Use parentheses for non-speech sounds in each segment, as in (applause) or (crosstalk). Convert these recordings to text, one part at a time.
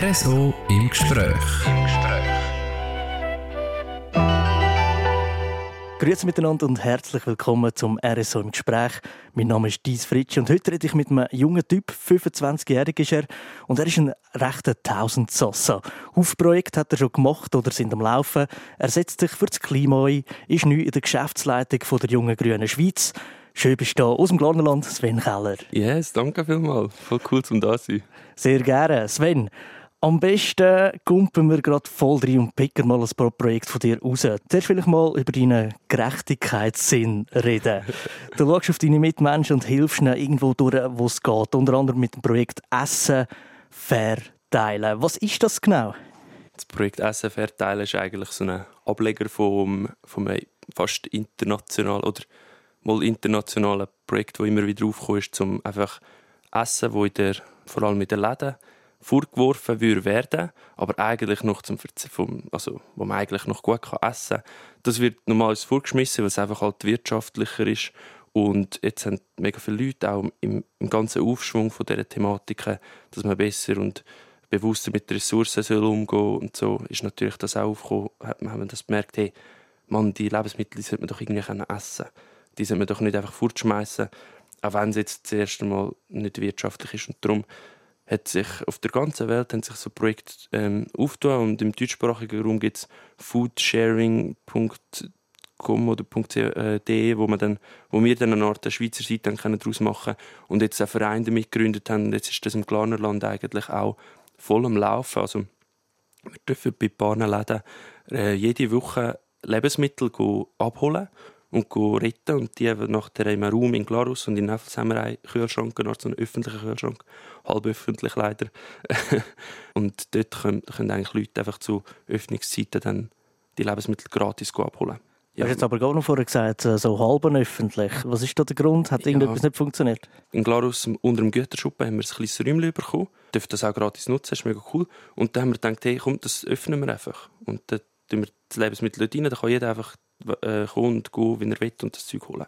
RSO im Gespräch. Im Gespräch. Grüezi miteinander und herzlich willkommen zum RSO im Gespräch. Mein Name ist Dies Fritsch und heute rede ich mit einem jungen Typ, 25-jährig ist er, und er ist ein rechter Tausendsassa. Hufprojekt hat er schon gemacht oder sind am Laufen. Er setzt sich für das Klima ein, ist neu in der Geschäftsleitung von der jungen grünen Schweiz. Schön bist du da aus dem Glarnerland, Sven Keller. Yes, danke vielmals. Voll cool, zum da sein. Sehr gerne. Sven, am besten kumpen wir gerade voll rein und picken mal ein paar Projekte von dir raus. Zuerst vielleicht mal über deinen Gerechtigkeitssinn reden. (laughs) Du schaust auf deine Mitmenschen und hilfst ihnen irgendwo durch, wo es geht. Unter anderem mit dem Projekt Essen verteilen. Was ist das genau? Das Projekt Essen verteilen ist eigentlich so ein Ableger vom, vom fast international oder mal internationalen Projekt, das immer wieder aufkommt, ist, um einfach Essen, wo in der, vor allem in den Läden vorgeworfen würde werden, aber eigentlich noch zum vom, also wo man eigentlich noch gut kann essen kann. Das wird normalerweise vorgeschmissen, weil es einfach halt wirtschaftlicher ist und jetzt haben mega viele Leute auch im, im ganzen Aufschwung von dieser Thematiken, dass man besser und bewusster mit Ressourcen soll umgehen und so ist natürlich das auch aufgekommen, hat man, das gemerkt, hey, man, die Lebensmittel sollte man doch irgendwie essen können. Die sollte man doch nicht einfach fortschmeißen, auch wenn es jetzt das erste Mal nicht wirtschaftlich ist und darum hat sich auf der ganzen Welt haben sich so Projekte ähm, aufgetan und im deutschsprachigen Raum gibt es foodsharing.com oder .de, wo, man dann, wo wir dann eine Art der Schweizer Seite daraus machen können und jetzt einen Verein damit gegründet haben jetzt ist das im Glarnerland eigentlich auch voll am Laufen. Also wir dürfen bei ein paar Läden äh, jede Woche Lebensmittel abholen und retten und die haben nachher im Raum in Glarus und in Neffels haben wir einen Kühlschrank, also einen öffentlichen Kühlschrank, halb öffentlich leider. (laughs) und dort können, können eigentlich Leute einfach zu Öffnungszeiten dann die Lebensmittel gratis abholen. Ja. Du hast jetzt aber gar noch vorher gesagt, äh, so halb öffentlich. Was ist da der Grund? Hat irgendetwas ja. nicht funktioniert? In Glarus unter dem Güterschuppen haben wir ein kleines Räumchen bekommen. Wir dürfen das auch gratis nutzen, das ist mega cool. Und dann haben wir gedacht, hey, komm, das öffnen wir einfach. Und dann tun wir das Lebensmittel dort rein, dann kann jeder einfach äh, kommen und gehen, wie er will und das Zeug holen.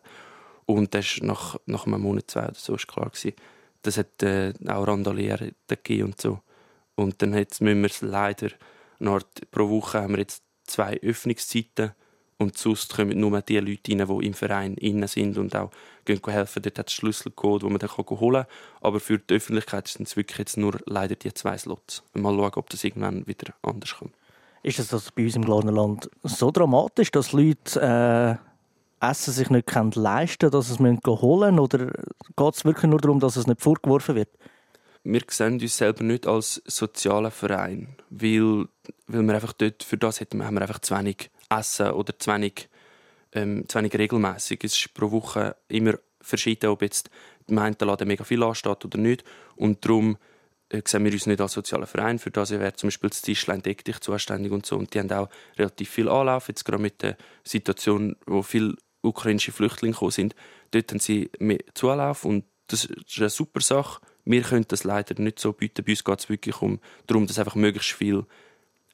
Und das ist nach, nach einem Monat, zwei oder so, ist klar gewesen, das hat äh, auch Randalieren gegeben und so. Und dann jetzt müssen wir es leider, Art, pro Woche haben wir jetzt zwei Öffnungszeiten und sonst kommen nur die Leute rein, die im Verein innen sind und auch gehen helfen. Dort hat es Schlüsselcode, den man dann holen kann. Aber für die Öffentlichkeit sind es wirklich jetzt nur leider die zwei Slots. Mal schauen, ob das irgendwann wieder anders kommt. Ist es das bei uns im Land so dramatisch, dass Leute äh, Essen sich nicht leisten können, dass sie es holen müssen? Oder geht es wirklich nur darum, dass es nicht vorgeworfen wird? Wir sehen uns selber nicht als sozialer Verein, weil, weil wir einfach dort, für das hätten, haben wir einfach zu wenig Essen oder zu wenig, ähm, zu wenig regelmäßig. Es ist pro Woche immer verschieden, ob jetzt einen Laden mega viel ansteht oder nicht. Und darum äh, sehen wir uns nicht als sozialer Verein. Für das wäre zum Beispiel das Tischlein Deck dich zuständig und so. Und die haben auch relativ viel Anlauf, jetzt gerade mit der Situation, wo viele ukrainische Flüchtlinge gekommen sind. Dort haben sie mehr Zulauf und das ist eine super Sache. Wir können das leider nicht so bieten. Bei uns geht es wirklich um darum, dass einfach möglichst viel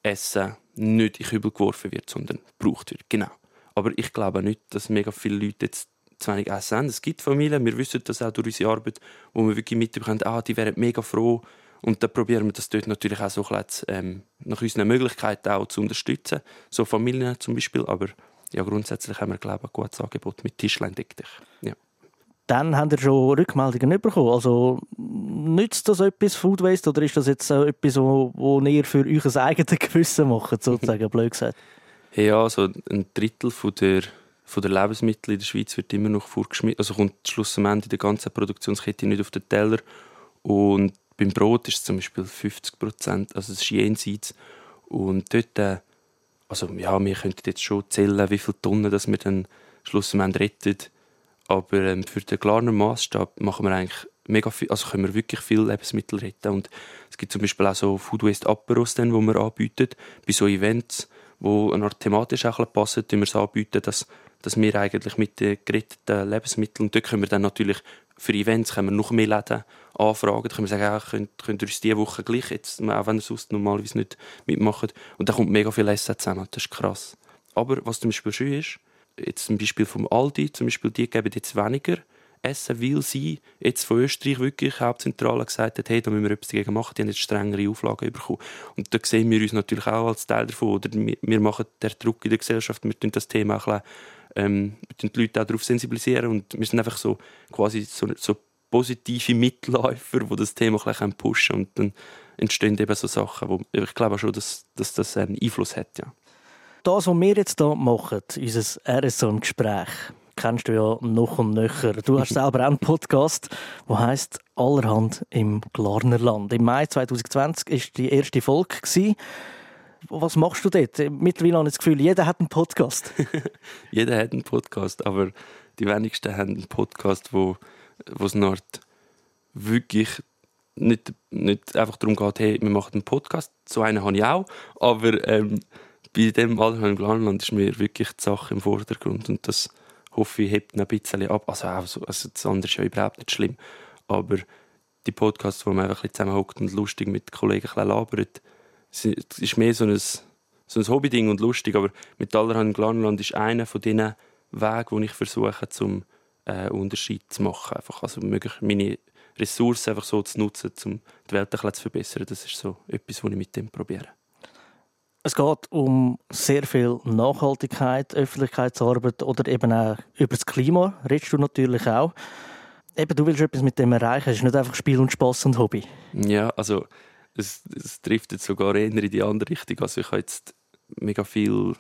Essen nicht in Kübel geworfen wird, sondern gebraucht wird. Genau. Aber ich glaube nicht, dass mega viele Leute jetzt zu wenig Essen haben. Es gibt Familien, wir wissen das auch durch unsere Arbeit, wo wir wirklich mitbekommen, ah, die wären mega froh, und da probieren wir das dort natürlich auch so ein bisschen, ähm, nach unseren Möglichkeiten auch zu unterstützen. So Familien zum Beispiel. Aber ja, grundsätzlich haben wir, glaube ich, ein gutes Angebot mit Tischlein deck dich. Ja. Dann habt ihr schon Rückmeldungen bekommen. Also nützt das etwas Food Waste oder ist das jetzt etwas, wo, wo ihr für euch ein eigenes Gewissen macht, sozusagen, (laughs) blöd gesagt? Ja, also ein Drittel von der, von der Lebensmittel in der Schweiz wird immer noch vorgeschmissen. Also kommt schlussendlich in der ganzen Produktionskette nicht auf den Teller. Und beim Brot ist es zum Beispiel 50 Prozent, also es ist jenseits. Und dort, äh, also ja, wir könnten jetzt schon zählen, wie viele Tonnen dass wir dann schlussendlich retten. Aber ähm, für den klaren Maßstab machen wir eigentlich mega viel, also können wir wirklich viel Lebensmittel retten. Und es gibt zum Beispiel auch so Food Waste Aperos, die wir anbieten, bei so Events, wo eine Art thematisch auch passen, die wir es anbieten, dass, dass wir eigentlich mit den geretteten Lebensmitteln, und dort können wir dann natürlich für Events können wir noch mehr Läden anfragen. Da können wir sagen, ja, könnt, könnt ihr uns diese Woche gleich jetzt, auch wenn ihr sonst normalerweise nicht mitmacht. Und da kommt mega viel Essen zusammen. Das ist krass. Aber was zum Beispiel schön ist, jetzt zum Beispiel vom Aldi, zum Beispiel, die geben jetzt weniger essen, weil sie jetzt von Österreich wirklich Hauptzentrale gesagt hat, hey, da müssen wir etwas dagegen machen, die haben jetzt strengere Auflagen bekommen. Und da sehen wir uns natürlich auch als Teil davon. Oder wir, wir machen den Druck in der Gesellschaft, wir tun das Thema auch ein bisschen, ähm, die Leute auch darauf sensibilisieren und wir sind einfach so quasi so, so positive Mitläufer, die das Thema ein pushen. Und dann entstehen eben so Sachen, wo ich glaube schon, dass, dass das einen Einfluss hat, ja. Das, was wir jetzt hier machen, unser RSO-Gespräch, kennst du ja noch und nöcher. Du hast (laughs) selber auch einen Podcast, der heißt Allerhand im Glarnerland. Im Mai 2020 war die erste Folge. Was machst du dort? Mittlerweile habe ich das Gefühl, jeder hat einen Podcast. (laughs) jeder hat einen Podcast, aber die wenigsten haben einen Podcast, wo, wo es noch wirklich nicht, nicht einfach darum geht, hey, wir machen einen Podcast. So einen habe ich auch, aber ähm, bei dem Allerhand im Glarnerland ist mir wirklich die Sache im Vordergrund und das hoffe ich, hebt ein bisschen ab. Also, auch so, also das andere ist ja überhaupt nicht schlimm. Aber die Podcasts, wo man einfach ein zusammenhockt und lustig mit Kollegen ein labert, ist mehr so ein, so ein Hobbyding und lustig. Aber mit allerhand Glarnerland ist einer von diesen Wegen, wo ich versuche, zum äh, Unterschied zu machen. Einfach, also meine Ressourcen einfach so zu nutzen, um die Welt ein bisschen zu verbessern. Das ist so etwas, was ich mit dem probiere. Es geht um sehr viel Nachhaltigkeit, Öffentlichkeitsarbeit oder eben auch über das Klima. Redest du natürlich auch. Eben, du willst etwas mit dem erreichen. Es ist nicht einfach Spiel und Spaß und Hobby. Ja, also es, es trifft sogar eher in die andere Richtung. Also ich habe jetzt mega viel,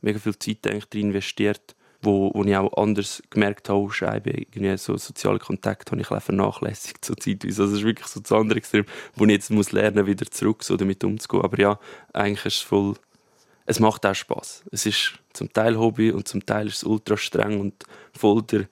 mega viel Zeit eigentlich investiert wo, wo ich auch anders gemerkt habe, Scheibe, irgendwie so soziale Kontakte habe ich vernachlässigt (laughs) so zeitweise. Also es ist wirklich so das andere Extrem, wo ich jetzt muss lernen, wieder zurück so damit umzugehen. Aber ja, eigentlich ist es voll, es macht auch Spaß. Es ist zum Teil Hobby und zum Teil ist es ultra streng und voll der,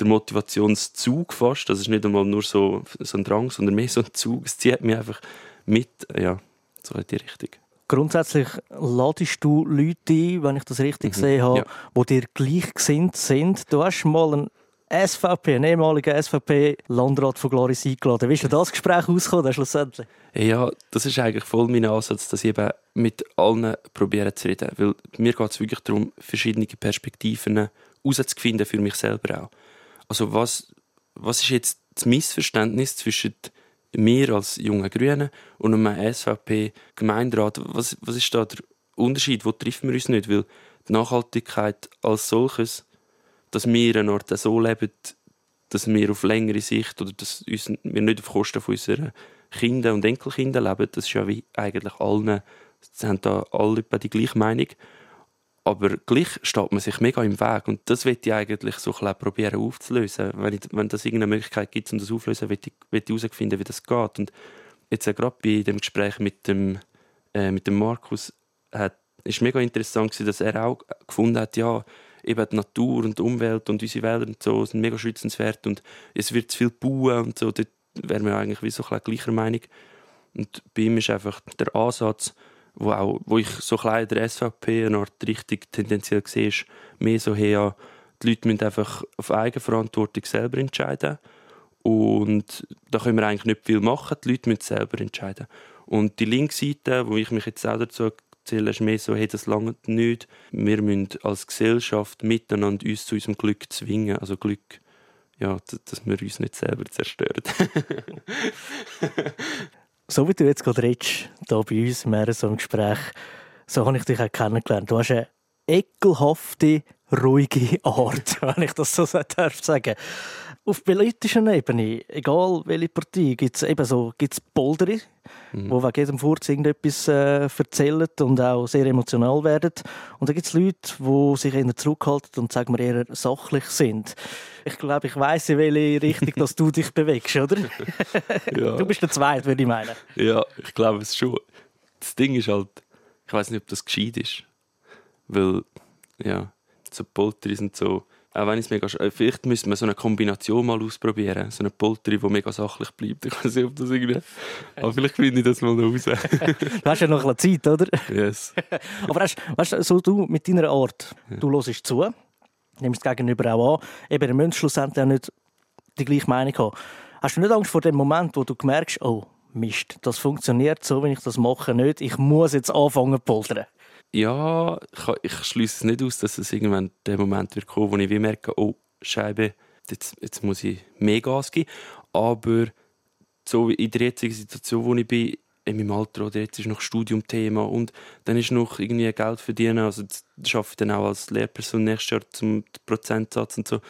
der Motivationszug fast. Das ist nicht einmal nur so, so ein Drang, sondern mehr so ein Zug. Es zieht mich einfach mit, ja, so in die Richtung. Grundsätzlich ladest du Leute ein, wenn ich das richtig mhm. gesehen habe, ja. die dir gleichgesinnt sind. Du hast mal einen SVP, einen ehemaligen SVP-Landrat von Gloris eingeladen. Wie ist denn das Gespräch ausgekommen schlussendlich? Ja, das ist eigentlich voll mein Ansatz, dass ich eben mit allen probiere zu reden. Weil mir geht es wirklich darum, verschiedene Perspektiven herauszufinden für mich selber auch. Also was, was ist jetzt das Missverständnis zwischen wir als junge Grüne und einem SVP-Gemeinderat, was, was ist da der Unterschied? Wo treffen wir uns nicht? Weil die Nachhaltigkeit als solches, dass wir einen Ort so leben, dass wir auf längere Sicht oder dass wir nicht auf Kosten von unseren Kindern und Enkelkindern leben, das ist ja wie eigentlich allen, sie haben da alle die gleiche Meinung aber gleich steht man sich mega im Weg und das will ich eigentlich so ein probieren aufzulösen. Wenn, ich, wenn das irgendeine Möglichkeit gibt, um das aufzulösen, will ich, herausfinden, wie das geht. Und jetzt äh, gerade bei dem Gespräch mit dem, äh, mit dem Markus hat, ist mega interessant gewesen, dass er auch gefunden hat, ja, eben die Natur und die Umwelt und unsere Wälder und so sind mega schützenswert und es wird zu viel bauen und so, dort wären wir eigentlich wie so ein gleicher Meinung. Und bei ihm ist einfach der Ansatz, wo, auch, wo ich so klein der SVP eine Art richtig tendenziell sehe, ist mehr so her, die Leute müssen einfach auf Eigenverantwortung selber entscheiden und da können wir eigentlich nicht viel machen, die Leute müssen selber entscheiden. Und die Linkseite, wo ich mich jetzt auch dazu zähle, ist mehr so, hey, das langt nicht. Wir müssen als Gesellschaft miteinander uns zu unserem Glück zwingen. Also Glück, ja, dass wir uns nicht selber zerstören. (laughs) so wie du jetzt gerade redest, hier bei uns im so im Gespräch, so habe ich dich auch kennengelernt. Du hast eine ekelhafte, ruhige Art, (laughs) wenn ich das so darf sagen. Auf politischer Ebene, egal welche Partei, gibt es eben so gibt's Polderer, mhm. die wegen jedem Furz irgendetwas äh, erzählen und auch sehr emotional werden. Und dann gibt es Leute, die sich eher zurückhalten und sagen wir eher sachlich sind. Ich glaube, ich weiss, in welche Richtung (laughs) dass du dich bewegst, oder? (laughs) ja. Du bist der Zweite, würde ich meinen. Ja, ich glaube es schon. Das Ding ist halt, ich weiß nicht, ob das gescheit ist. Weil, ja, so Polter sind so auch wenn es mega vielleicht müsste man so eine Kombination mal ausprobieren, so eine Polteri, die mega sachlich bleibt. (laughs) Ich weiß nicht, ob das irgendwie... Aber vielleicht finde ich das mal raus. (laughs) du hast ja noch ein bisschen Zeit, oder? Yes. (laughs) Aber weißt, weißt, so du mit deiner Art, du hörst zu, nimmst das Gegenüber auch an, eben der Mensch schlussendlich auch nicht die gleiche Meinung haben. Hast du nicht Angst vor dem Moment, wo du merkst, oh, Mist, das funktioniert so, wenn ich das mache, nicht. Ich muss jetzt anfangen zu poltern. Ja, ich, schließe es nicht aus, dass es irgendwann der Moment wird kommen, wo ich merke, oh, Scheibe, jetzt, jetzt muss ich mehr Gas geben. Aber so in der jetzigen Situation, wo ich bin, in meinem Alter, oder jetzt ist noch Studiumthema und dann ist noch irgendwie Geld verdienen, also das arbeite ich dann auch als Lehrperson nächstes Jahr zum Prozentsatz und so.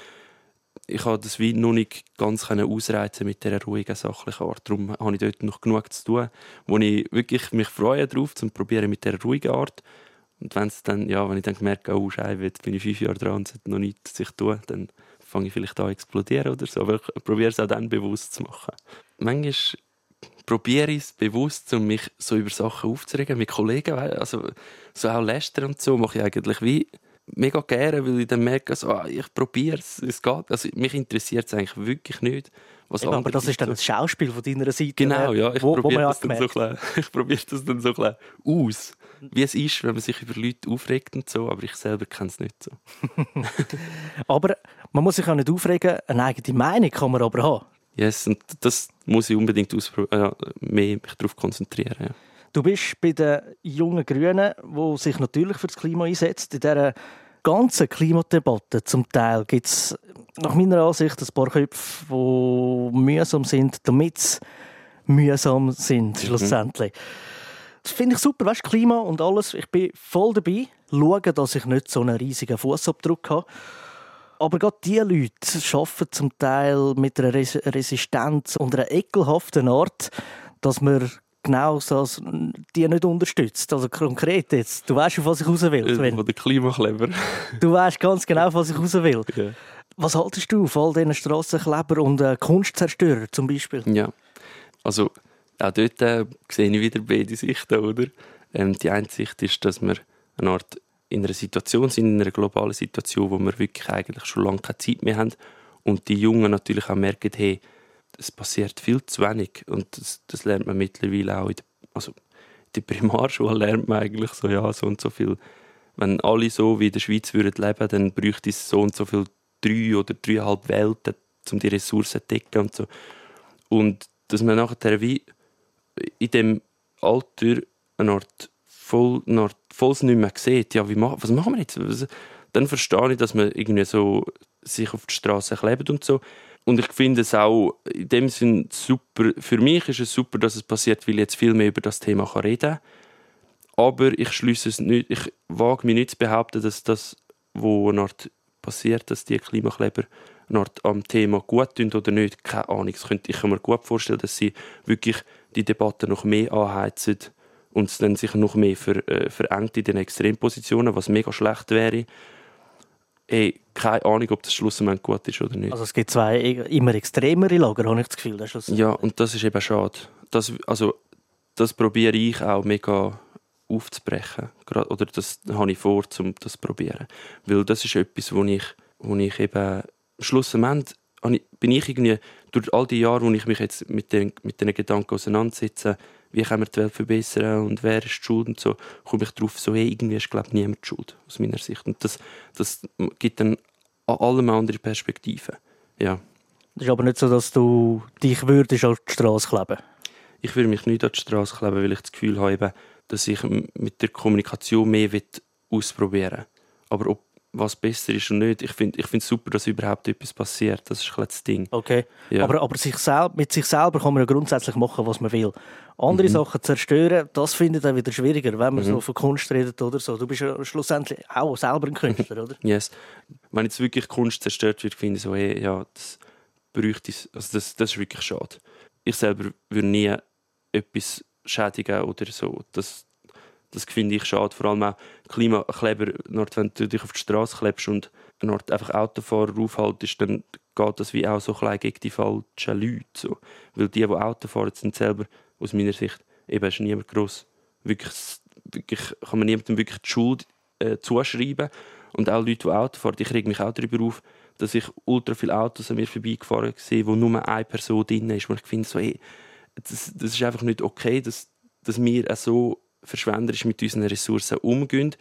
Ich habe das wie noch nicht ganz ausreizen mit dieser ruhigen, sachlichen Art. Darum habe ich dort noch genug zu tun, wo ich wirklich mich freue darauf, zu probieren mit dieser ruhigen Art. Und wenn dann, ja, wenn ich dann merke, oh Scheibe, jetzt bin ich fünf Jahre dran und es hat noch nichts sich tun, dann fange ich vielleicht an zu explodieren oder so. Aber ich probiere es auch dann bewusst zu machen. Manchmal probiere ich es bewusst, um mich so über Sachen aufzuregen mit Kollegen. Also so auch lästern und so mache ich eigentlich wie mega gerne, weil ich dann merke, so, ah, ich probiere es, es geht. Also mich interessiert es eigentlich wirklich nicht. Was Eben, aber das ist dann das Schauspiel von deiner Seite. Genau, ja. (laughs) Ich probiere das, dann so probier das dann so ein aus, wie es ist, wenn man sich über Leute aufregt und so, aber ich selber kenne es nicht so. (laughs) aber man muss sich auch nicht aufregen, eine eigene Meinung kann man aber haben. Yes, und das muss ich unbedingt äh, mehr mich darauf konzentrieren. Ja. Du bist bei den jungen Grünen, die sich natürlich für das Klima einsetzt. In dieser ganzen Klimadebatte zum Teil gibt es nach meiner Ansicht ein paar Köpfe, die mühsam sind, damit sie mühsam sind, mhm. schlussendlich. Das finde ich super, weißt Klima und alles. Ich bin voll dabei. Schauen, dass ich nicht so einen riesigen Fußabdruck habe. Aber gerade diese Leute arbeiten zum Teil mit einer Resistenz und einer ekelhaften Art, dass man genau so die nicht unterstützt. Also konkret jetzt, du weißt, auf was ich raus will. Sven. der Klimakleber. (laughs) du weißt ganz genau, was ich raus will. Yeah. Was haltest du von all diesen Strassenkleber und äh, Kunstzerstörer zum Beispiel? Ja, also auch dort äh, sehe ich wieder beide Sichten, oder? Ähm, die eine Sicht ist, dass wir eine Art in einer Situation sind, in einer globalen Situation, wo wir wirklich eigentlich schon lange keine Zeit mehr haben und die Jungen natürlich auch merken, hey, es passiert viel zu wenig und das, das lernt man mittlerweile auch in der, also in der Primarschule lernt man eigentlich so, ja, so und so viel. Wenn alle so wie in der Schweiz würden leben, dann bräuchte es so und so viel drei oder dreieinhalb Welten, um die Ressourcen zu decken und so. Und dass man nachher wie in dem Alter eine Art voll, nach, voll nicht mehr sieht, ja, wie was machen wir jetzt? Dann verstehe ich, dass man irgendwie so sich auf die Straße klebt und so. Und ich finde es auch in dem Sinn super, für mich ist es super, dass es passiert, weil ich jetzt viel mehr über das Thema reden kann. Aber ich schließe es nicht, ich wage mich nicht zu behaupten, dass das, was eine Art passiert, dass die Klimakleber eine Art am Thema gut tun oder nicht, keine Ahnung. Ich kann mir gut vorstellen, dass sie wirklich die Debatte noch mehr anheizen und es dann sich noch mehr ver, äh, verengt in den Extrempositionen, was mega schlecht wäre. Hey, keine Ahnung, ob das schlussendlich gut ist oder nicht. Also es gibt zwei immer extremere Lager, habe ich das Gefühl. Das ja, und das ist eben schade. Das, also, das probiere ich auch mega aufzubrechen. Oder das habe ich vor, um das zu probieren. Weil das ist etwas, wo ich, wo ich eben schlussendlich bin ich irgendwie durch all die Jahre, wo ich mich jetzt mit den, mit den Gedanken auseinandersetze, wie können wir die Welt verbessern und wer ist die Schuld und so, komme ich darauf, so hey, irgendwie ist glaube niemand die Schuld, aus meiner Sicht. Und das, das gibt dann an allem andere Perspektiven. Ja. Das ist aber nicht so, dass du dich würdest auf die Straße kleben Ich würde mich nicht an die Straße kleben, weil ich das Gefühl habe, dass ich mit der Kommunikation mehr ausprobieren will. Aber ob was besser ist und nicht. Ich finde es ich super, dass überhaupt etwas passiert. Das ist das Ding. Okay. Ja. Aber, aber sich mit sich selber kann man ja grundsätzlich machen, was man will. Andere mhm. Sachen zerstören, das finde ich dann wieder schwieriger, wenn man mhm. so von Kunst redet oder so. Du bist ja schlussendlich auch selber ein Künstler, oder? (laughs) Yes. Wenn jetzt wirklich Kunst zerstört wird, finde ich so, hey, ja, das bräuchte ich. Also das, das ist wirklich schade. Ich selber würde nie etwas schädigen oder so. Das, das finde ich schade. Vor allem auch Klimakleber, wenn du dich auf die Straße klebst und einfach Autofahrer aufhaltest, dann geht das wie auch so ein gegen die falschen Leute. So. Weil die, die Auto fahren, sind selber, aus meiner Sicht, eben ist niemand gross. Wirklich, wirklich, kann man niemandem wirklich die Schuld äh, zuschreiben. Und auch Leute, die Auto fahren, ich reg mich auch darüber auf, dass ich ultra viele Autos an mir vorbeigefahren sehe, wo nur eine Person drin ist. Und ich finde so, hey, das, das ist einfach nicht okay, dass, dass wir auch so verschwenderisch mit unseren Ressourcen umgehen.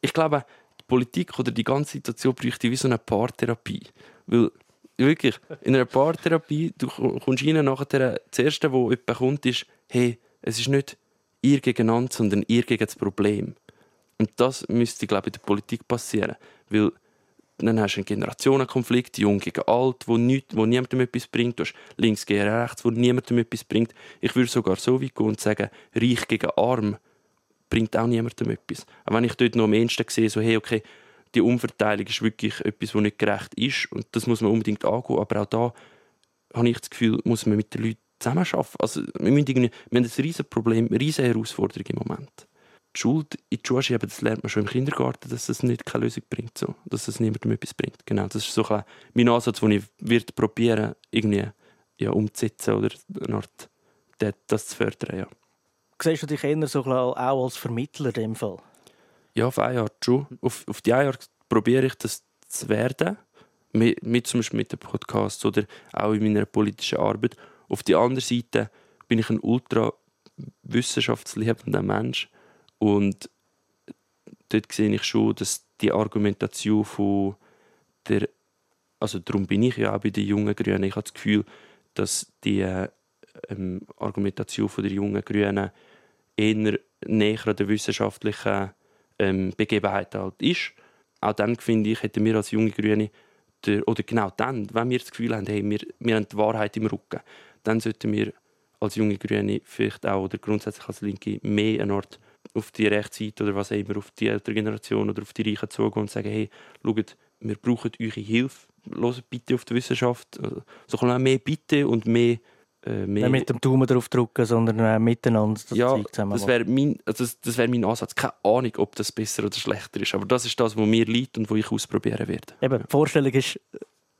Ich glaube, die Politik oder die ganze Situation bräuchte wie so eine Paartherapie. Weil, wirklich, in einer Paartherapie, du kommst rein, nachher, das Erste, was jemand kommt, ist, hey, es ist nicht ihr gegeneinander, sondern ihr gegen das Problem. Und das müsste, glaube ich, in der Politik passieren. Weil dann hast du einen Generationenkonflikt, jung gegen alt, wo, nicht, wo niemandem etwas bringt. Du hast links gegen rechts, wo niemandem etwas bringt. Ich würde sogar so weit gehen und sagen, reich gegen arm bringt auch niemandem etwas. Auch wenn ich dort noch am ehesten sehe, so, hey, okay, die Umverteilung ist wirklich etwas, was nicht gerecht ist und das muss man unbedingt angehen. Aber auch da habe ich das Gefühl, muss man mit den Leuten zusammenarbeiten. Also, wir, müssen wir haben ein riesiges Problem, eine riesige Herausforderung im Moment. Die Schuld in die Schuhe schieben, das lernt man schon im Kindergarten, dass es nicht keine Lösung bringt, so. dass es niemandem etwas bringt. Genau, das ist so ein mein Ansatz, den ich wird probieren, irgendwie ja, umzusetzen oder eine Art, das zu fördern. Ja. Siehst du dich eher so auch als Vermittler in dem Fall? Ja, auf eine Art schon. Auf, auf die eine Art probiere ich das zu werden. Mit, mit, zum Beispiel mit dem Podcast oder auch in meiner politischen Arbeit. Auf der anderen Seite bin ich ein ultra wissenschaftsliebender Mensch und dort sehe ich schon, dass die Argumentation von der also darum bin ich ja auch bei den jungen Grünen. Ich habe das Gefühl, dass die ähm, Argumentation von der jungen Grünen eher näher an der wissenschaftlichen ähm, Begebenheit halt ist. Auch dann, finde ich, hätten wir als junge Grüne, der, oder genau dann, wenn wir das Gefühl haben, hey, wir, wir haben die Wahrheit im Rücken, dann sollten wir als junge Grüne vielleicht auch, oder grundsätzlich als Linke, mehr eine Art auf die Rechtsseite oder was auch immer, auf die ältere Generation oder auf die Reichen zugehen und sagen, hey, schaut, wir brauchen eure Hilfe, hört bitte auf die Wissenschaft, also, so ein mehr Bitte und mehr äh, mehr... Nicht mit dem Daumen drauf drücken, sondern äh, miteinander das ja, Zeug zusammen das wäre mein, also das, das wär mein Ansatz. Keine Ahnung, ob das besser oder schlechter ist, aber das ist das, was mir liegt und was ich ausprobieren werde. Eben, die Vorstellung ist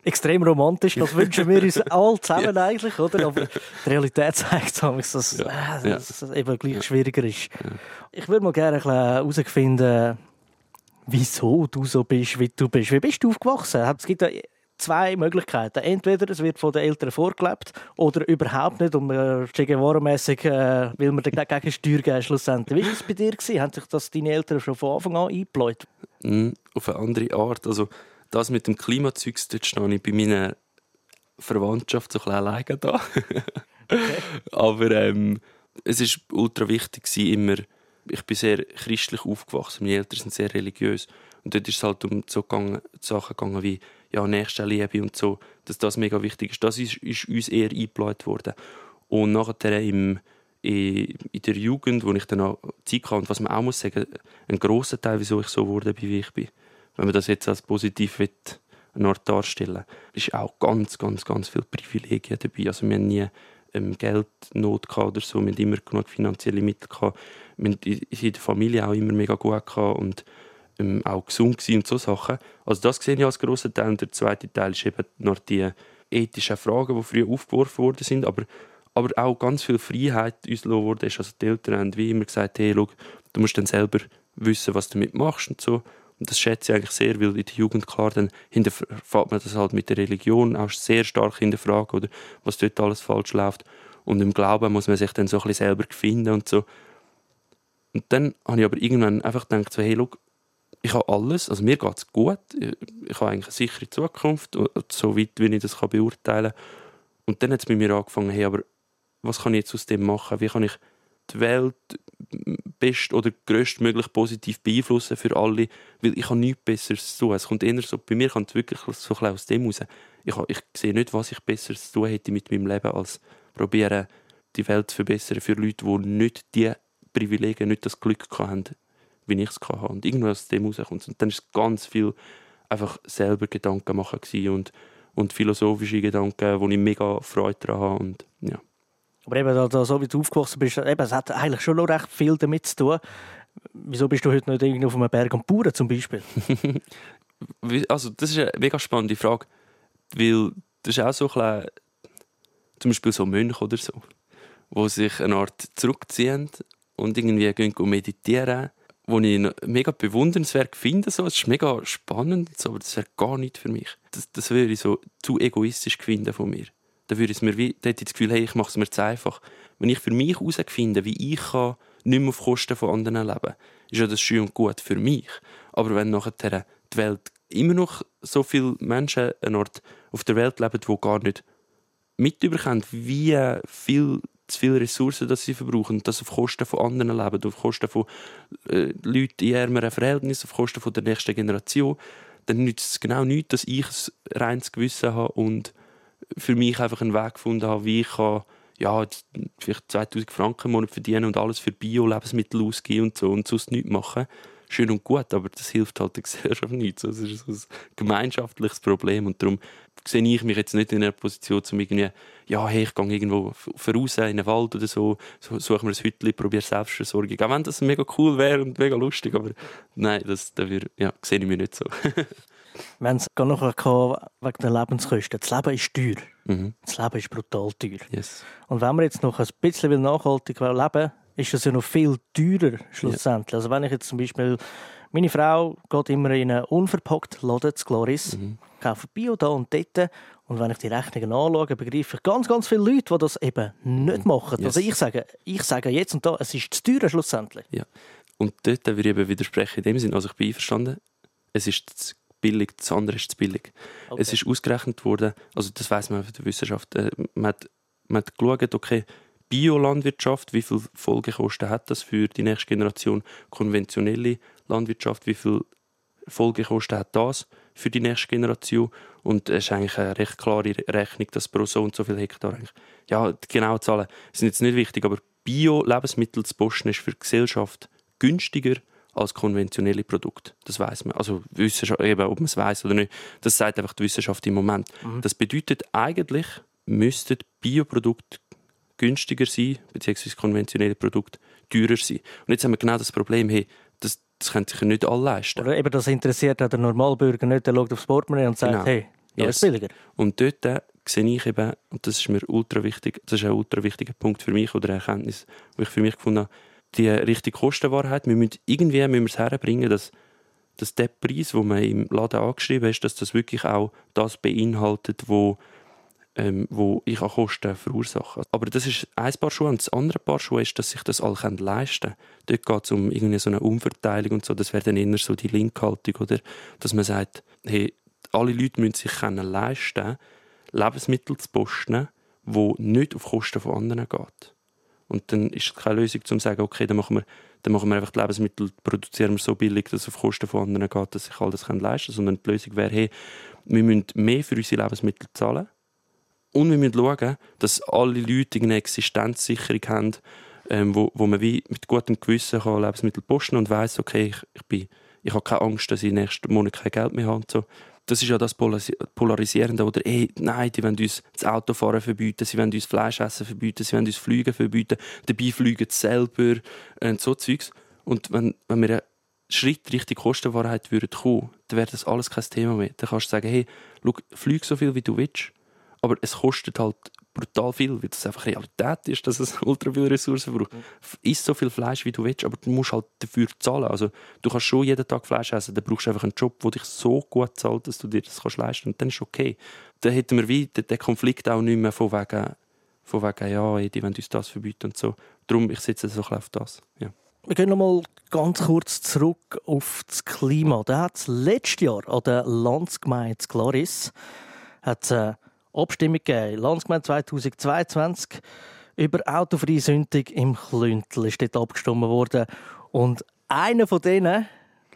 extrem romantisch, das wünschen wir uns (laughs) alle zusammen ja. eigentlich, oder? Aber die Realität zeigt dass es ja. äh, dass es eben gleich schwieriger ist. Ich würde mal gerne herausfinden, wieso du so bist, wie du bist. Wie bist du aufgewachsen? Es gibt ja zwei Möglichkeiten. Entweder es wird von den Eltern vorgelebt oder überhaupt nicht und äh, Che Guevara-mässig äh, will man dagegen Steuer geben schlussendlich. Wie war es bei dir? Gewesen? Haben sich das deine Eltern schon von Anfang an eingebläut? Mm, auf eine andere Art. Also das mit dem Klimazeug, dort stehe ich bei meiner Verwandtschaft so ein bisschen alleine da. okay. (laughs) Aber ähm, es war ultra wichtig, immer ich bin sehr christlich aufgewachsen. Meine Eltern sind sehr religiös. Und dort ist es halt um so gegangen, Sachen gegangen wie ja, Nächstenliebe und so, dass das mega wichtig ist. Das ist, ist uns eher eingebläut worden. Und nachher im, in der Jugend, wo ich dann auch Zeit hatte, und was man auch muss sagen, ein grosser Teil, wieso ich so wurde, wie ich bin, wenn man das jetzt als positiv will, Art darstellen ist auch ganz, ganz, ganz viele Privilegien dabei. Also wir haben nie ähm, Geldnot oder so, wir haben immer genug finanzielle Mittel gehabt. Wir haben in der Familie auch immer mega gut gehabt und ähm, auch gesund und so Sachen. Also das sehe ich als grosser Teil. Und der zweite Teil ist eben noch die ethischen Fragen, die früher aufgeworfen worden sind, aber, aber auch ganz viel Freiheit uns wurde. Also die Eltern haben wie immer gesagt, hey, schau, du musst dann selber wissen, was du damit machst und so. Das schätze ich eigentlich sehr, weil in der Jugend, klar, dann hinterfragt man das halt mit der Religion auch sehr stark hinterfragen, oder was dort alles falsch läuft. Und im Glauben muss man sich dann so ein bisschen selber finden und so. Und dann habe ich aber irgendwann einfach gedacht, so, hey, schau, ich habe alles, also mir geht es gut, ich habe eigentlich eine sichere Zukunft, so weit, wie ich das beurteilen kann. Und dann hat es bei mir angefangen, hey, aber was kann ich jetzt aus dem machen? Wie kann ich die Welt best oder größtmöglich positiv beeinflussen für alle? Weil ich habe nichts Besseres zu tun. Es kommt eher so, bei mir kommt es wirklich so ein aus dem raus. Ich, habe, ich sehe nicht, was ich Besseres zu tun hätte mit meinem Leben, als probieren, die Welt zu verbessern für Leute, die nicht die Privilegien, nicht das Glück haben, wie ich es hatte. Und irgendwann aus dem rauskommt. Und dann ist es ganz viel einfach selber Gedanken machen und, und philosophische Gedanken, wo ich mega Freude daran habe. Und, ja. Aber eben, da, so wie du aufgewachsen bist, eben, es hat eigentlich schon noch recht viel damit zu tun. Wieso bist du heute nicht irgendwie auf einem Berg am Bauern zum Beispiel? (laughs) also, das ist eine mega spannende Frage. Weil das ist auch so ein bisschen, zum Beispiel so Mönche oder so, die sich eine Art zurückziehen und irgendwie gehen meditieren wo ich mega bewundernswert finde. So. Es ist mega spannend, aber das wäre gar nicht für mich. Das, das würde ich so zu egoistisch finden von mir. Da würde es mir wie, da hätte ich das Gefühl, hey, ich mache es mir zu einfach. Wenn ich für mich herausfinde, wie ich kann nicht mehr auf Kosten von anderen leben ist ja das schön und gut für mich. Aber wenn nachher die Welt immer noch so viele Menschen eine Ort auf der Welt leben, die gar nicht mitbekommen, wie viel zu viele Ressourcen dass sie verbrauchen und das auf Kosten von anderen leben, auf Kosten von äh, Leuten in ärmeren Verhältnissen, auf Kosten von der nächsten Generation, dann nützt es genau nichts, dass ich ein reines Gewissen habe und für mich einfach einen Weg gefunden habe, wie ich kann, ja, vielleicht 2000 Franken im Monat verdienen und alles für Bio-Lebensmittel ausgeben und so und sonst nichts machen. Schön und gut, aber das hilft halt (laughs) der Gesellschaft nicht. Das ist ein gemeinschaftliches Problem und darum sehe ich mich jetzt nicht in einer Position, um irgendwie, ja, hey, ich gehe irgendwo voraus in den Wald oder so, suche mir ein Hütchen, probiere Selbstversorgung. Auch wenn das mega cool wäre und mega lustig, aber nein, das, wär, ja, sehe ich mich nicht so. (laughs) Wir haben es noch wegen der Lebenskosten. Das Leben ist teuer. Mhm. Das Leben ist brutal teuer. Yes. Und wenn wir jetzt noch ein bisschen nachhaltig leben ist es ja noch viel teurer schlussendlich. Ja. Also wenn ich jetzt zum Beispiel meine Frau geht immer in einen unverpackten Laden zu Gloris, mhm. kauft Bio da und dort. Und wenn ich die Rechnungen anschaue, begreife ich ganz, ganz viele Leute, die das eben nicht mhm. machen. Yes. Also ich sage, ich sage jetzt und da, es ist zu teuer schlussendlich. Ja. Und dort würde ich eben widersprechen in dem Sinne, also ich bin einverstanden, es ist zu billig, das andere ist zu billig. Okay. Es ist ausgerechnet worden, also das weiß man von der Wissenschaft, äh, man, hat, man hat geschaut, okay, Biolandwirtschaft, wie viel Folgekosten hat das für die nächste Generation? Konventionelle Landwirtschaft, wie viel Folgekosten hat das für die nächste Generation? Und es ist eigentlich eine recht klare Rechnung, dass pro so und so viel Hektar eigentlich, ja, die genauen Zahlen sind jetzt nicht wichtig, aber Bio-Lebensmittel zu posten ist für die Gesellschaft günstiger als konventionelle Produkte. Das weiß man. Also Wissenschaft, eben, ob man es weiß oder nicht, das sagt einfach die Wissenschaft im Moment. Mhm. Das bedeutet eigentlich müssten Bioprodukte günstiger sein, beziehungsweise konventionelle Produkte teurer sein. Und jetzt haben wir genau das Problem, hey, das, das können sich nicht alle leisten. Oder eben das interessiert der Normalbürger nicht, der schaut aufs Portemonnaie und sagt, genau. hey, ja, yes. ist billiger. Und dort äh, sehe ich eben, und das ist mir ultra wichtig, das ist ein ultra wichtiger Punkt für mich oder eine Erkenntnis, die ich für mich gefunden habe, die richtige Kostenwahrheit. Wir müssen irgendwie müssen wir es herbringen, dass, dass der Preis, den man im Laden angeschrieben ist, dass das wirklich auch das beinhaltet, wo ähm, wo ich auch Kosten verursache. Aber das ist ein Paar Schuhe. Und das andere Paar Schuhe ist, dass sich das alle leisten können. Dort geht es um irgendwie so eine Umverteilung und so. Das wäre dann eher so die Linkhaltung, oder? Dass man sagt, hey, alle Leute müssen sich können leisten Lebensmittel zu posten, die nicht auf Kosten von anderen geht. Und dann ist es keine Lösung, zu sagen, okay, dann machen wir, dann machen wir einfach die Lebensmittel, produzieren wir so billig, dass es auf Kosten von anderen geht, dass sich all das leisten können. Sondern die Lösung wäre, hey, wir müssen mehr für unsere Lebensmittel zahlen und wir müssen schauen, dass alle Leute eine Existenzsicherung haben, ähm, wo, wo man wie mit gutem Gewissen kann Lebensmittel posten und weiß, okay, ich, ich, bin, ich habe keine Angst, dass ich nächsten Monat kein Geld mehr habe. Und so. Das ist ja das Polarisierende. Oder, ey, nein, die wollen uns das Autofahren verbieten, sie wollen uns Fleisch essen verbieten, sie wollen uns Fliegen verbieten, dabei fliegen sie selber und so Zeugs. Und wenn, wenn wir einen Schritt Richtung Kostenwahrheit kommen, dann wäre das alles kein Thema mehr. Dann kannst du sagen, hey, schau, flieg so viel, wie du willst aber es kostet halt brutal viel, weil das einfach Realität ist, dass es (laughs) ultra viele Ressourcen braucht. Mhm. Iss so viel Fleisch, wie du willst, aber du musst halt dafür zahlen. Also, du kannst schon jeden Tag Fleisch essen, dann brauchst du einfach einen Job, der dich so gut zahlt, dass du dir das kannst leisten kannst. Und dann ist okay. Dann hätten wir wie den Konflikt auch nicht mehr von wegen, von wegen ja, die wollen uns das verbieten und so. Darum, ich setze so auf das. Ja. Wir gehen noch mal ganz kurz zurück auf das Klima. Da hat es letztes Jahr an der Landsgemeinde Glaris hat, äh, Abstimmung gegeben. Landsgemeinde 2022 über autofreie Sündung im Klüntel ist dort abgestimmt worden. Und einer von denen,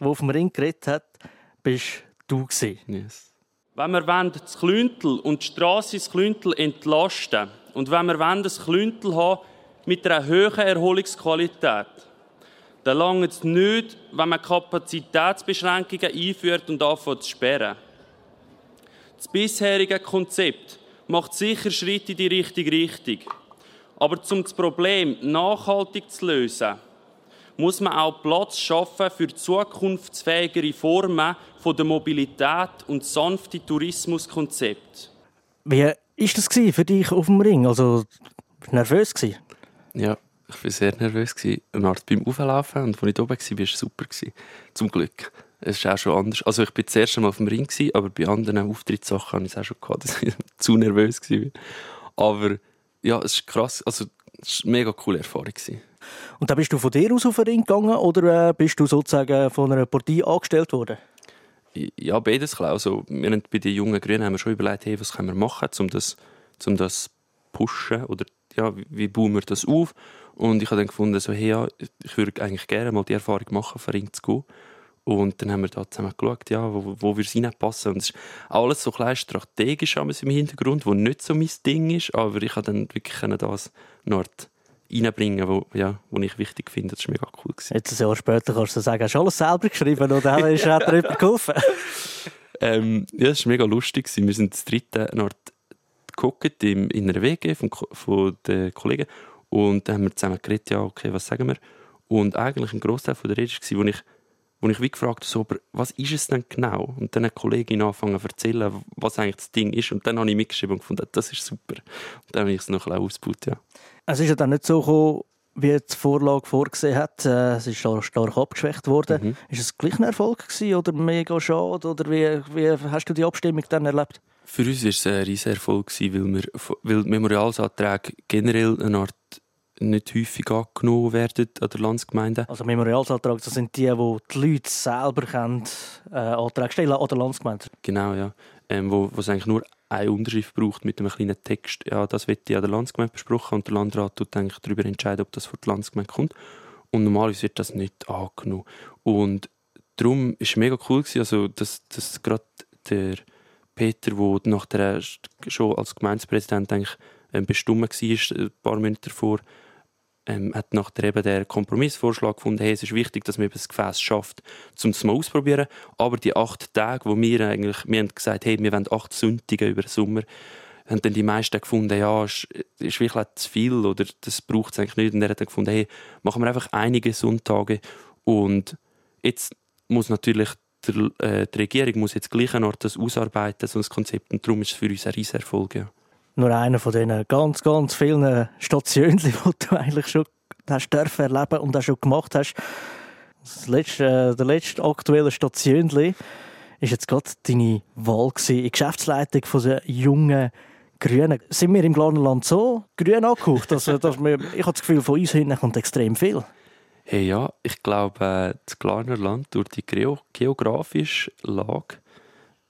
der auf dem Ring geredet hat, bist du Yes. Wenn wir das Klüntel und die Strasse ins Klüntel entlasten und wenn wir das Klüntel haben mit einer hohen Erholungsqualität, dann langt es nicht, wenn man Kapazitätsbeschränkungen einführt und anfängt zu sperren. Das bisherige Konzept macht sicher Schritte in die richtige Richtung. Aber um das Problem nachhaltig zu lösen, muss man auch Platz schaffen für zukunftsfähigere Formen von der Mobilität und sanfte Tourismuskonzepte. Wie war das für dich auf dem Ring? Also nervös gewesen? Ja, ich war sehr nervös. Beim Auflaufen und als ich oben war, war es super. Zum Glück. Es ist auch schon anders. Also ich bin das erste Mal auf dem Ring, gewesen, aber bei anderen Auftrittssachen hatte ich es auch schon gehabt, (laughs) dass ich zu nervös war. Aber ja, es ist krass. Also es war eine mega coole Erfahrung. Gewesen. Und dann bist du von dir aus auf den Ring gegangen oder äh, bist du sozusagen von einer Partei angestellt worden? Ja, beides. Also, wir haben bei den jungen Grünen haben wir schon überlegt, hey, was können wir machen, um das, um das pushen oder ja, wie bauen wir das auf? Und ich habe dann gefunden, so, hey, ja, ich würde eigentlich gerne mal die Erfahrung machen, auf den Ring zu gehen. Und dann haben wir da zusammen geschaut, ja, wo, wo wir es reinpassen. Und es ist alles so klein strategisch im Hintergrund, wo nicht so mein Ding ist, aber ich habe dann wirklich das noch reinbringen, wo, ja, wo ich wichtig finde. Das war mega cool. Gewesen. Jetzt ein Jahr später kannst du sagen, hast du alles selber geschrieben oder hat dir jemand geholfen? (laughs) ähm, ja, das war mega lustig. Wir sind das dritte Art geguckt in einer WG von, von den Kollegen und dann haben wir zusammen geredet, ja, okay, was sagen wir? Und eigentlich ein Großteil der Rede war, wo ich, wo ich wie gefragt habe, so, aber was ist es denn genau? Und dann eine Kollegin angefangen zu erzählen, was eigentlich das Ding ist. Und dann habe ich mitgeschrieben und gefunden, das ist super. Und dann habe ich es noch ein bisschen ausgebaut, ja. Es ist ja dann nicht so gekommen, wie die Vorlage vorgesehen hat. Äh, es ist stark abgeschwächt worden. Mhm. Ist es gleich ein Erfolg gewesen oder mega schade? Oder wie, wie hast du die Abstimmung dann erlebt? Für uns war es ein riesiger Erfolg, weil, wir, weil die Memorialsanträge generell eine Art nicht häufig angenommen werden an der Landsgemeinde. Also Memorialsanträge, das sind die, wo die Leute selber können, äh, Anträge stellen an der Landsgemeinde? Genau, ja. Ähm, wo, wo es eigentlich nur eine Unterschrift braucht mit einem kleinen Text. Ja, das wird ja der Landsgemeinde besprochen und der Landrat tut eigentlich darüber entscheiden, ob das von der Landsgemeinde kommt. Und normalerweise wird das nicht angenommen. Und darum war es mega cool, gewesen, also, dass, dass gerade der Peter, der nachher schon als Gemeindepräsident eigentlich ähm, bestimmt war, ein paar Monate davor, ähm, hat nachher der Kompromissvorschlag gefunden, hey, es ist wichtig, dass man das Gefäß schafft, um es mal auszuprobieren. Aber die acht Tage, wo wir eigentlich, wir haben gesagt, hey, wir wollen acht Sonntage über den Sommer, haben dann die meisten gefunden, ja, ist, ist wirklich zu viel oder das braucht es eigentlich nicht. Und er hat dann gefunden, hey, machen wir einfach einige Sonntage und jetzt muss natürlich der, äh, die Regierung muss jetzt gleich Ort das ausarbeiten, so ein Konzept und darum ist es für uns ein riesiger Erfolg. Ja nur einer von diesen ganz, ganz vielen Stationen, (laughs) die du eigentlich schon hast erleben und auch schon gemacht hast. Das letzte, äh, der letzte aktuelle Station war jetzt gerade deine Wahl in die Geschäftsleitung von der jungen Grünen. Sind wir im Glarnerland so grün angehaucht? Also, dass wir, ich habe das Gefühl, von uns hinten kommt extrem viel. Hey, ja, ich glaube, äh, das Glarnerland durch die geografische Lage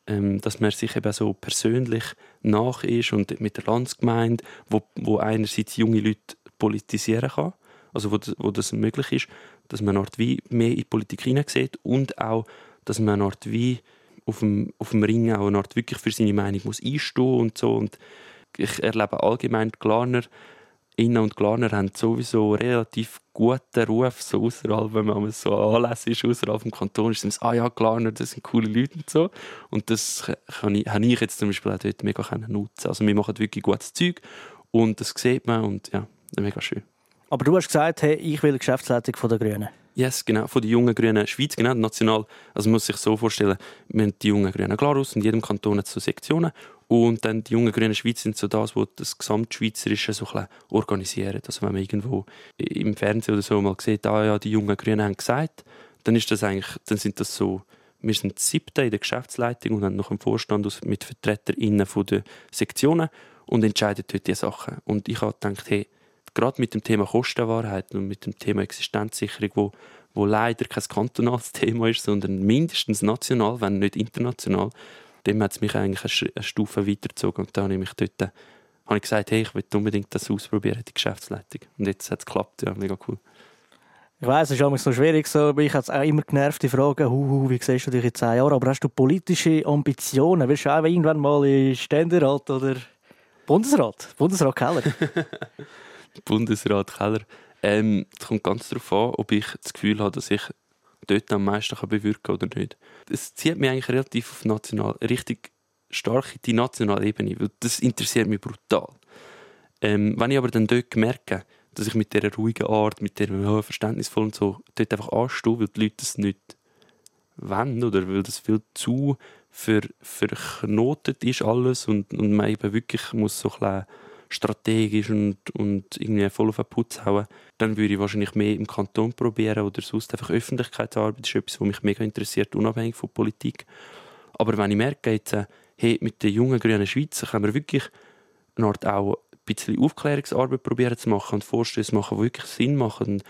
ähm, dass man sich eben so persönlich nach ist und mit der Landsgemeinde, wo, wo einerseits junge Leute politisieren kann, also wo, wo das möglich ist, dass man Art wie mehr in die Politik hineinsieht und auch, dass man Art wie auf dem, auf dem Ring auch eine Art wirklich für seine Meinung muss einstehen und so. Und ich erlebe allgemein Glarner Inna und Glarner haben sowieso relativ guten Ruf, so außerhalb, wenn man so anlässig ist, außerhalb vom Kanton, ist es, ah ja, Glarner, das sind coole Leute und so. Und das kann ich, habe ich jetzt zum Beispiel auch dort mega nutzen Also wir machen wirklich gutes Zeug und das sieht man und ja, mega schön. Aber du hast gesagt, hey, ich will Geschäftsleitung von der Grünen. Yes, genau, von der jungen Grünen Schweiz, genau, national. Also man muss sich so vorstellen, wir haben die jungen Grünen Glarus, in jedem Kanton hat so Sektionen und dann die jungen Grünen Schweiz sind so das, was das Gesamtschweizerische so ein organisieren. Also wenn man irgendwo im Fernsehen oder so mal sieht, ah ja, die jungen Grünen haben gesagt, dann ist das eigentlich, dann sind das so, wir sind siebte in der Geschäftsleitung und haben noch einen Vorstand mit VertreterInnen der Sektionen und entscheiden dort diese Sachen. Und ich habe gedacht, hey, gerade mit dem Thema Kostenwahrheit und mit dem Thema Existenzsicherung, wo, wo leider kein kantonales (laughs) Thema ist, sondern mindestens national, wenn nicht international, dem hat es mich eigentlich eine Stufe weitergezogen. Und da habe ich mich dort äh, habe ich gesagt, hey, ich will unbedingt das ausprobieren, die Geschäftsleitung. Und jetzt hat es geklappt, ja, mega cool. Ich weiß, es ist auch so schwierig, so, aber ich habe auch immer genervt, die Frage, hu, hu, wie siehst du dich in zehn Jahren? Aber hast du politische Ambitionen? Willst du auch irgendwann mal in Ständerat oder Bundesrat? Bundesrat Keller? (laughs) Bundesrat Keller. Ähm, es kommt ganz darauf an, ob ich das Gefühl habe, dass ich dort am meisten bewirken kann oder nicht. Es zieht mich eigentlich relativ auf national, richtig stark in die nationale Ebene, weil das interessiert mich brutal. Ähm, wenn ich aber dann dort merke, dass ich mit dieser ruhigen Art, mit der ja, verständnisvollen und so, dort einfach anstehe, weil die Leute das nicht wollen oder weil das viel zu ver, verknotet ist alles und, und man eben wirklich muss so ein bisschen strategisch und, und irgendwie voll auf den Putz hauen, dann würde ich wahrscheinlich mehr im Kanton probieren oder sonst einfach Öffentlichkeitsarbeit Das ist etwas, was mich mega interessiert, unabhängig von Politik. Aber wenn ich merke, jetzt, äh, hey, mit der jungen grünen Schweiz können wir wirklich eine Art auch ein bisschen Aufklärungsarbeit probieren zu machen und Vorstöße machen, die wirklich Sinn machen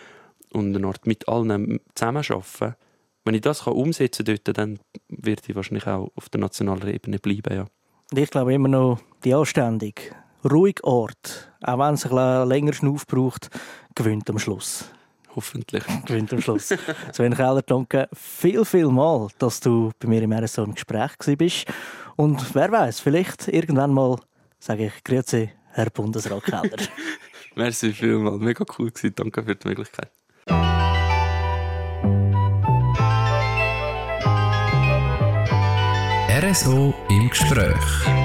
und eine Art mit allen zusammenarbeiten. Wenn ich das umsetzen kann, dann werde ich wahrscheinlich auch auf der nationalen Ebene bleiben. Ja. Ich glaube immer noch, die Anständig ruhiger Ort, auch wenn es ein länger Schnuff braucht, gewinnt am Schluss. Hoffentlich. (laughs) gewinnt am Schluss. Sven Keller, danke viel, viel mal, dass du bei mir im RSO im Gespräch bist. Und wer weiß, vielleicht irgendwann mal sage ich Grüezi, Herr Bundesrat Keller. (laughs) Merci vielmals. Mega cool gewesen. Danke für die Möglichkeit. RSO im Gespräch.